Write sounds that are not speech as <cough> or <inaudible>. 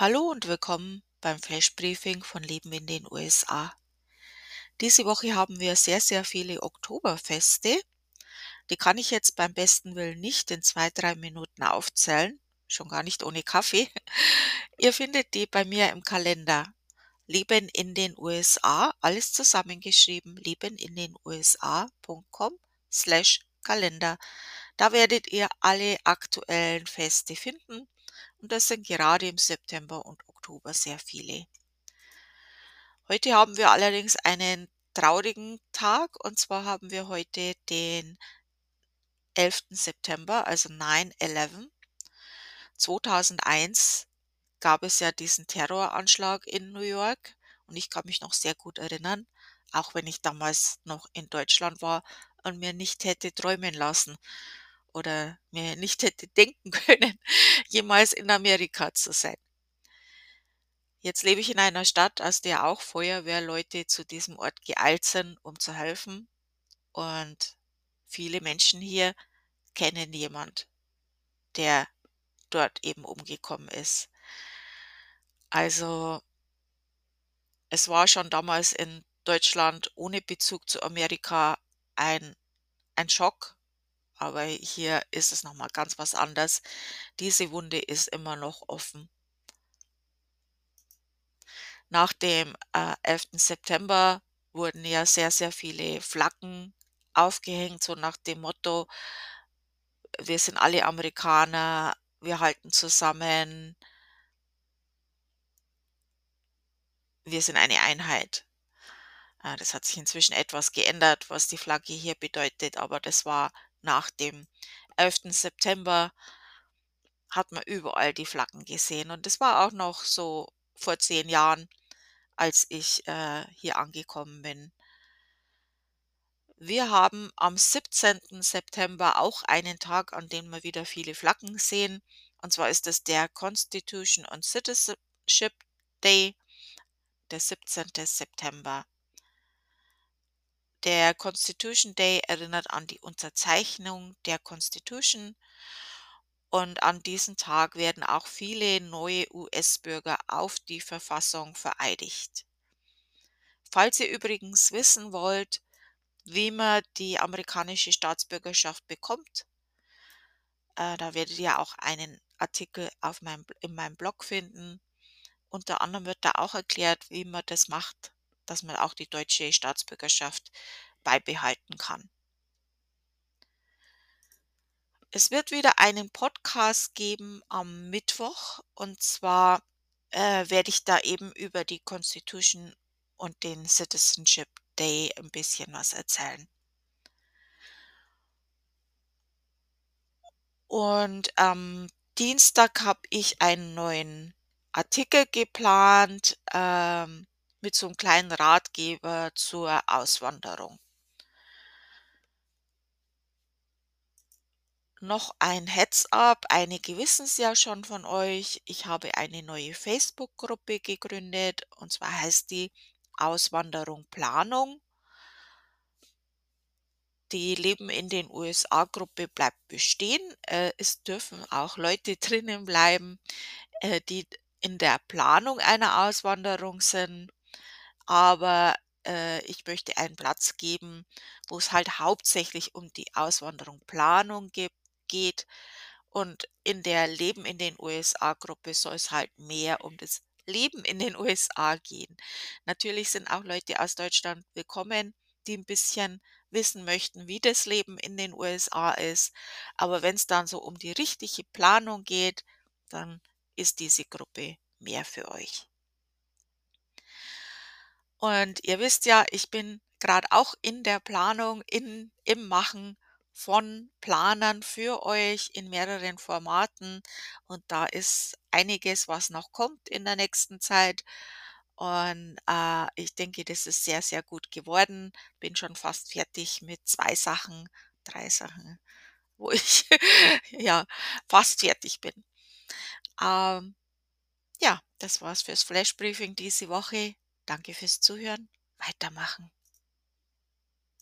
Hallo und willkommen beim Flash Briefing von Leben in den USA. Diese Woche haben wir sehr, sehr viele Oktoberfeste. Die kann ich jetzt beim besten Willen nicht in zwei, drei Minuten aufzählen, schon gar nicht ohne Kaffee. <laughs> Ihr findet die bei mir im Kalender. Leben in den USA, alles zusammengeschrieben, leben in den USA.com slash Kalender. Da werdet ihr alle aktuellen Feste finden und das sind gerade im September und Oktober sehr viele. Heute haben wir allerdings einen traurigen Tag und zwar haben wir heute den 11. September, also 9-11. 2001 gab es ja diesen Terroranschlag in New York und ich kann mich noch sehr gut erinnern, auch wenn ich damals noch in Deutschland war und mir nicht hätte träumen lassen, oder mir nicht hätte denken <laughs> können, jemals in Amerika zu sein. Jetzt lebe ich in einer Stadt, aus der auch Feuerwehrleute zu diesem Ort geeilt sind, um zu helfen. Und viele Menschen hier kennen jemand, der dort eben umgekommen ist. Also es war schon damals in Deutschland ohne Bezug zu Amerika ein, ein Schock, aber hier ist es noch mal ganz was anders. Diese Wunde ist immer noch offen. Nach dem, äh, 11. September wurden ja sehr, sehr viele Flaggen aufgehängt, so nach dem Motto: „Wir sind alle Amerikaner, wir halten zusammen“ „wir sind eine Einheit.“ Äh, das hat sich inzwischen etwas geändert, was die Flagge hier bedeutet, aber das war nach dem 11. September hat man überall die Flaggen gesehen und das war auch noch so vor 10 Jahren, als ich, äh, hier angekommen bin. Wir haben am 17. September auch einen Tag, an dem wir wieder viele Flaggen sehen, und zwar ist es der Constitution and Citizenship Day, der 17. September. Der Constitution Day erinnert an die Unterzeichnung der Constitution und an diesem Tag werden auch viele neue US-Bürger auf die Verfassung vereidigt. Falls ihr übrigens wissen wollt, wie man die amerikanische Staatsbürgerschaft bekommt, äh, da werdet ihr auch einen Artikel auf meinem, in meinem Blog finden. Unter anderem wird da auch erklärt, wie man das macht dass man auch die deutsche Staatsbürgerschaft beibehalten kann. Es wird wieder einen Podcast geben am Mittwoch und zwar äh, werde ich da eben über die Constitution und den Citizenship Day ein bisschen was erzählen. Und am Dienstag habe ich einen neuen Artikel geplant. Ähm, mit so einem kleinen Ratgeber zur Auswanderung. Noch ein Heads-up, einige wissen es ja schon von euch. Ich habe eine neue Facebook-Gruppe gegründet und zwar heißt die Auswanderung Planung. Die Leben in den USA-Gruppe bleibt bestehen. Äh, es dürfen auch Leute <laughs> drinnen bleiben, äh, die in der Planung einer Auswanderung sind aber, äh, ich möchte einen Platz geben, wo es halt hauptsächlich um die Auswanderung-Planung gib geht und in der Leben in den USA-Gruppe soll es halt mehr um das Leben in den USA gehen. Natürlich sind auch Leute aus Deutschland willkommen, die ein bisschen wissen möchten, wie das Leben in den USA ist, aber wenn es dann so um die richtige Planung geht, dann ist diese Gruppe mehr für euch. Und ihr wisst ja, ich bin gerade auch in der Planung, in im Machen von Planern für euch in mehreren Formaten und da ist einiges, was noch kommt in der nächsten Zeit. Und, äh, ich denke, das ist sehr, sehr gut geworden. Bin schon fast fertig mit 2 Sachen, 3 Sachen, wo <laughs> ich ja, fast fertig bin. Ähm, ja, das war's fürs Flash Briefing diese Woche. Danke fürs Zuhören. Weitermachen.